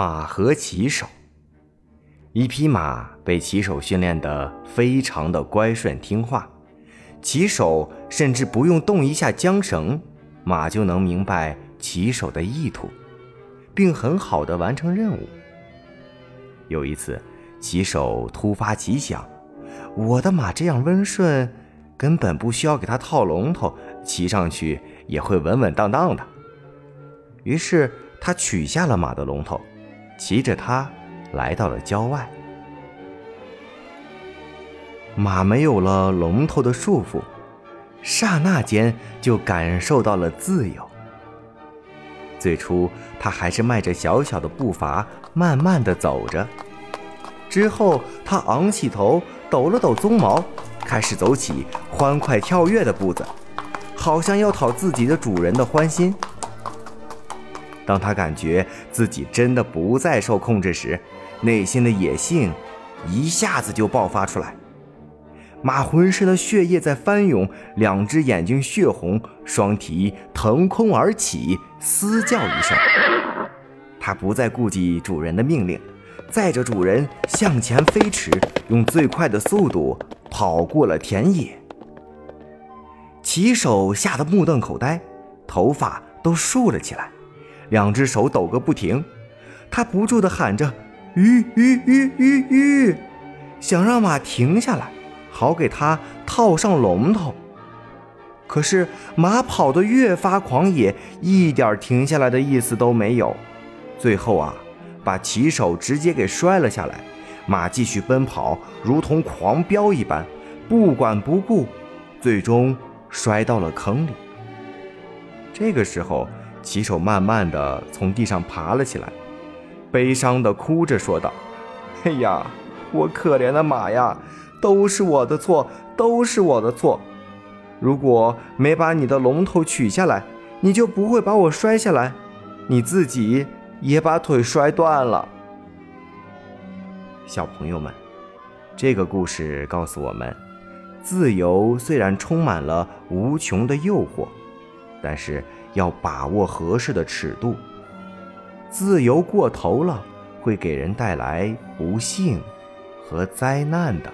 马和骑手。一匹马被骑手训练得非常的乖顺听话，骑手甚至不用动一下缰绳，马就能明白骑手的意图，并很好的完成任务。有一次，骑手突发奇想，我的马这样温顺，根本不需要给它套龙头，骑上去也会稳稳当当的。于是他取下了马的龙头，骑着它来到了郊外。马没有了龙头的束缚，刹那间就感受到了自由。最初，他还是迈着小小的步伐，慢慢的走着。之后，他昂起头，抖了抖鬃毛，开始走起欢快跳跃的步子，好像要讨自己的主人的欢心。当他感觉自己真的不再受控制时，内心的野性一下子就爆发出来。马浑身的血液在翻涌，两只眼睛血红，双蹄腾空而起，嘶叫一声。他不再顾及主人的命令，载着主人向前飞驰，用最快的速度跑过了田野。骑手吓得目瞪口呆，头发都竖了起来。两只手抖个不停，他不住地喊着“吁吁吁吁吁”，想让马停下来，好给他套上龙头。可是马跑得越发狂野，一点停下来的意思都没有。最后啊，把骑手直接给摔了下来。马继续奔跑，如同狂飙一般，不管不顾，最终摔到了坑里。这个时候。骑手慢慢的从地上爬了起来，悲伤的哭着说道：“哎呀，我可怜的马呀，都是我的错，都是我的错。如果没把你的龙头取下来，你就不会把我摔下来，你自己也把腿摔断了。”小朋友们，这个故事告诉我们，自由虽然充满了无穷的诱惑，但是。要把握合适的尺度，自由过头了会给人带来不幸和灾难的。